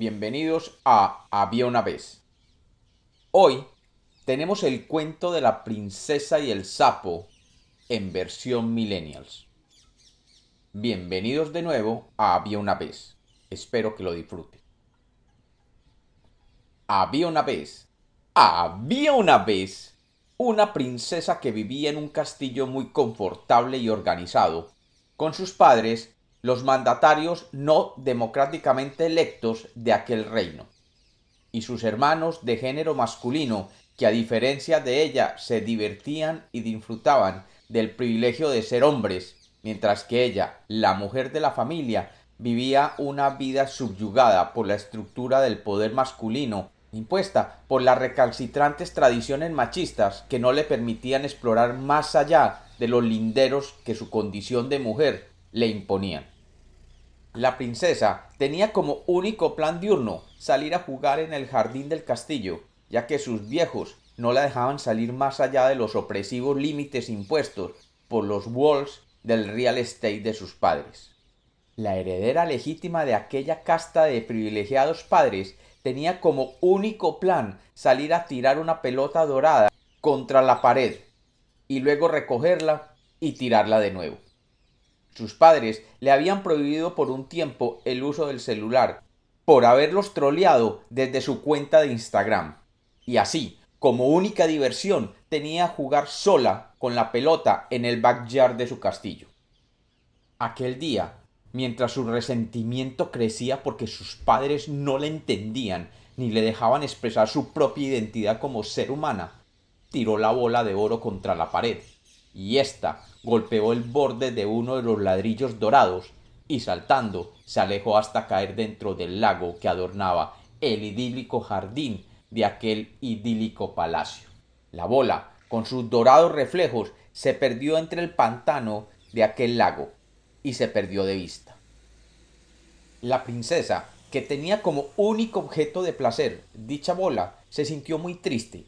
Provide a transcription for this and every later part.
bienvenidos a Había una vez. Hoy tenemos el cuento de la princesa y el sapo en versión millennials. Bienvenidos de nuevo a Había una vez. Espero que lo disfruten. Había una vez, había una vez una princesa que vivía en un castillo muy confortable y organizado, con sus padres los mandatarios no democráticamente electos de aquel reino, y sus hermanos de género masculino, que a diferencia de ella se divertían y disfrutaban del privilegio de ser hombres, mientras que ella, la mujer de la familia, vivía una vida subyugada por la estructura del poder masculino, impuesta por las recalcitrantes tradiciones machistas que no le permitían explorar más allá de los linderos que su condición de mujer le imponían. La princesa tenía como único plan diurno salir a jugar en el jardín del castillo, ya que sus viejos no la dejaban salir más allá de los opresivos límites impuestos por los walls del real estate de sus padres. La heredera legítima de aquella casta de privilegiados padres tenía como único plan salir a tirar una pelota dorada contra la pared y luego recogerla y tirarla de nuevo. Sus padres le habían prohibido por un tiempo el uso del celular, por haberlos troleado desde su cuenta de Instagram. Y así, como única diversión, tenía jugar sola con la pelota en el backyard de su castillo. Aquel día, mientras su resentimiento crecía porque sus padres no le entendían ni le dejaban expresar su propia identidad como ser humana, tiró la bola de oro contra la pared, y ésta golpeó el borde de uno de los ladrillos dorados y saltando se alejó hasta caer dentro del lago que adornaba el idílico jardín de aquel idílico palacio. La bola, con sus dorados reflejos, se perdió entre el pantano de aquel lago y se perdió de vista. La princesa, que tenía como único objeto de placer dicha bola, se sintió muy triste,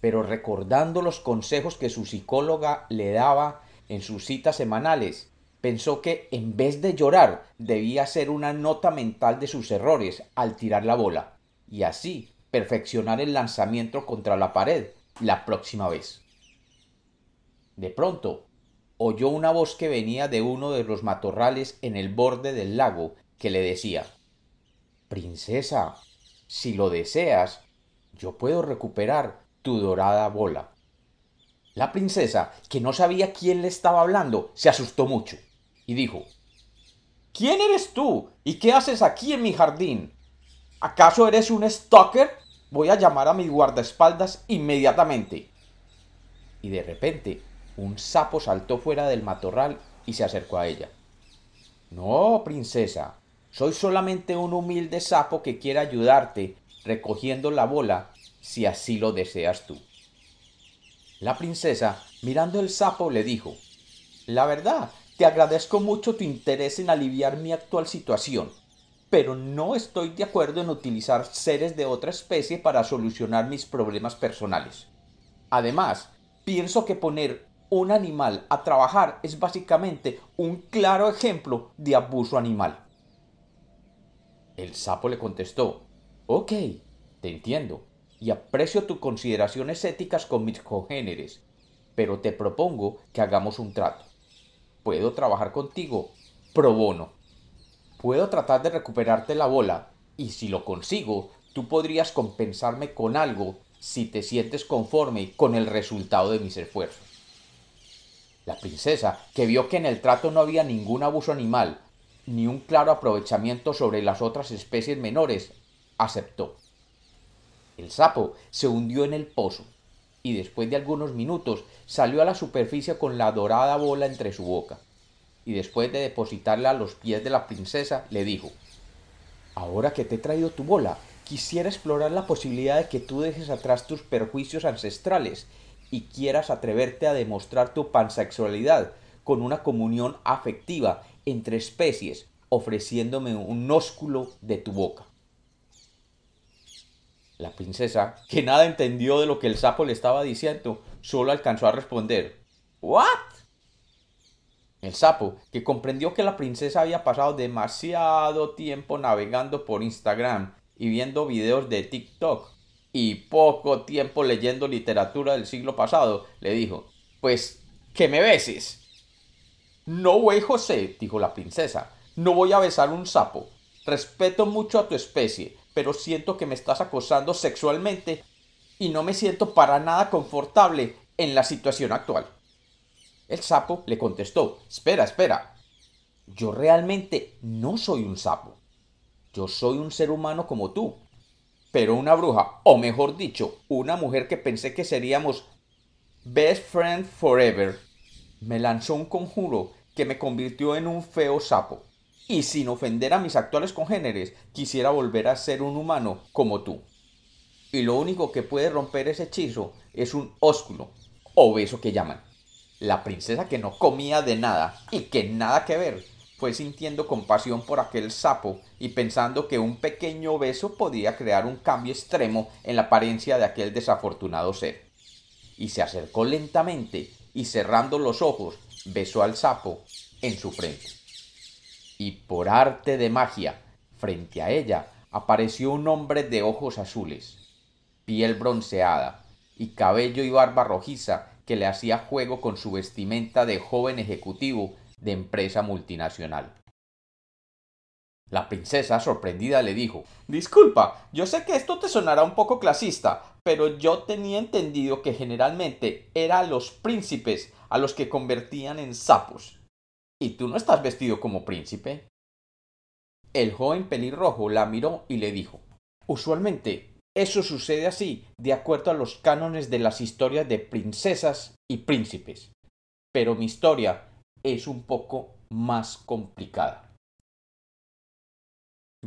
pero recordando los consejos que su psicóloga le daba en sus citas semanales, pensó que en vez de llorar debía hacer una nota mental de sus errores al tirar la bola, y así perfeccionar el lanzamiento contra la pared la próxima vez. De pronto, oyó una voz que venía de uno de los matorrales en el borde del lago que le decía Princesa, si lo deseas, yo puedo recuperar tu dorada bola. La princesa, que no sabía quién le estaba hablando, se asustó mucho y dijo ¿Quién eres tú? ¿Y qué haces aquí en mi jardín? ¿Acaso eres un stalker? Voy a llamar a mi guardaespaldas inmediatamente. Y de repente un sapo saltó fuera del matorral y se acercó a ella. No, princesa, soy solamente un humilde sapo que quiere ayudarte recogiendo la bola si así lo deseas tú. La princesa, mirando el sapo, le dijo La verdad, te agradezco mucho tu interés en aliviar mi actual situación, pero no estoy de acuerdo en utilizar seres de otra especie para solucionar mis problemas personales. Además, pienso que poner un animal a trabajar es básicamente un claro ejemplo de abuso animal. El sapo le contestó Ok, te entiendo, y aprecio tus consideraciones éticas con mis congéneres, pero te propongo que hagamos un trato. Puedo trabajar contigo pro bono. Puedo tratar de recuperarte la bola, y si lo consigo, tú podrías compensarme con algo si te sientes conforme con el resultado de mis esfuerzos. La princesa, que vio que en el trato no había ningún abuso animal, ni un claro aprovechamiento sobre las otras especies menores, aceptó. El sapo se hundió en el pozo y después de algunos minutos salió a la superficie con la dorada bola entre su boca. Y después de depositarla a los pies de la princesa, le dijo Ahora que te he traído tu bola, quisiera explorar la posibilidad de que tú dejes atrás tus perjuicios ancestrales y quieras atreverte a demostrar tu pansexualidad con una comunión afectiva entre especies, ofreciéndome un ósculo de tu boca. La princesa, que nada entendió de lo que el sapo le estaba diciendo, solo alcanzó a responder ¿What? El sapo, que comprendió que la princesa había pasado demasiado tiempo navegando por Instagram y viendo videos de TikTok y poco tiempo leyendo literatura del siglo pasado, le dijo, pues, que me beses. No, güey José, dijo la princesa, no voy a besar un sapo. Respeto mucho a tu especie, pero siento que me estás acosando sexualmente y no me siento para nada confortable en la situación actual. El sapo le contestó, espera, espera. Yo realmente no soy un sapo. Yo soy un ser humano como tú. Pero una bruja, o mejor dicho, una mujer que pensé que seríamos best friend forever, me lanzó un conjuro que me convirtió en un feo sapo. Y sin ofender a mis actuales congéneres, quisiera volver a ser un humano como tú. Y lo único que puede romper ese hechizo es un ósculo, o beso que llaman. La princesa que no comía de nada y que nada que ver, fue sintiendo compasión por aquel sapo y pensando que un pequeño beso podía crear un cambio extremo en la apariencia de aquel desafortunado ser. Y se acercó lentamente y cerrando los ojos besó al sapo en su frente. Y por arte de magia, frente a ella apareció un hombre de ojos azules, piel bronceada y cabello y barba rojiza que le hacía juego con su vestimenta de joven ejecutivo de empresa multinacional. La princesa, sorprendida, le dijo Disculpa, yo sé que esto te sonará un poco clasista, pero yo tenía entendido que generalmente eran los príncipes a los que convertían en sapos. ¿Y tú no estás vestido como príncipe? El joven pelirrojo la miró y le dijo Usualmente eso sucede así, de acuerdo a los cánones de las historias de princesas y príncipes. Pero mi historia es un poco más complicada.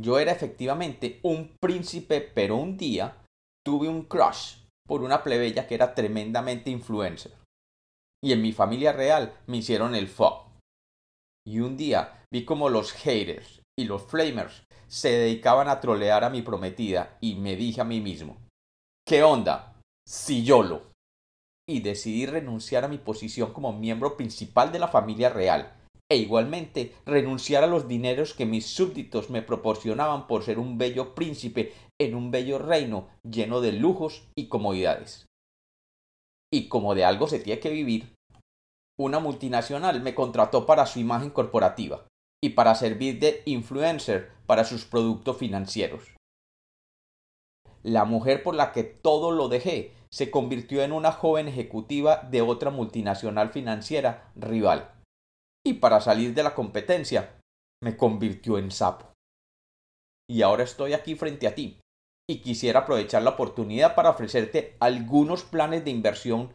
Yo era efectivamente un príncipe, pero un día tuve un crush por una plebeya que era tremendamente influencer. Y en mi familia real me hicieron el fuck. Y un día vi como los haters y los flamers se dedicaban a trolear a mi prometida y me dije a mí mismo, ¿qué onda? Si yo lo. Y decidí renunciar a mi posición como miembro principal de la familia real e igualmente renunciar a los dineros que mis súbditos me proporcionaban por ser un bello príncipe en un bello reino lleno de lujos y comodidades. Y como de algo se tiene que vivir, una multinacional me contrató para su imagen corporativa y para servir de influencer para sus productos financieros. La mujer por la que todo lo dejé se convirtió en una joven ejecutiva de otra multinacional financiera rival y para salir de la competencia me convirtió en sapo. Y ahora estoy aquí frente a ti y quisiera aprovechar la oportunidad para ofrecerte algunos planes de inversión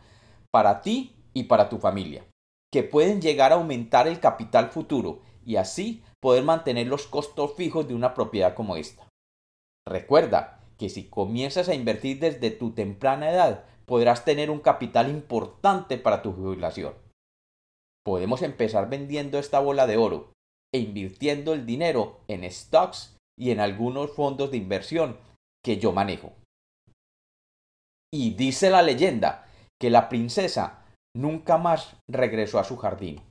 para ti y para tu familia, que pueden llegar a aumentar el capital futuro y así poder mantener los costos fijos de una propiedad como esta. Recuerda que si comienzas a invertir desde tu temprana edad, podrás tener un capital importante para tu jubilación podemos empezar vendiendo esta bola de oro e invirtiendo el dinero en stocks y en algunos fondos de inversión que yo manejo. Y dice la leyenda que la princesa nunca más regresó a su jardín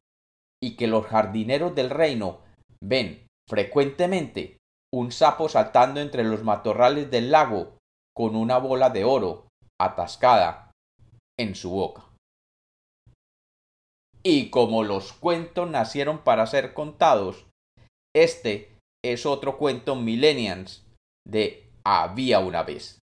y que los jardineros del reino ven frecuentemente un sapo saltando entre los matorrales del lago con una bola de oro atascada en su boca. Y como los cuentos nacieron para ser contados, este es otro cuento millennials de Había una vez.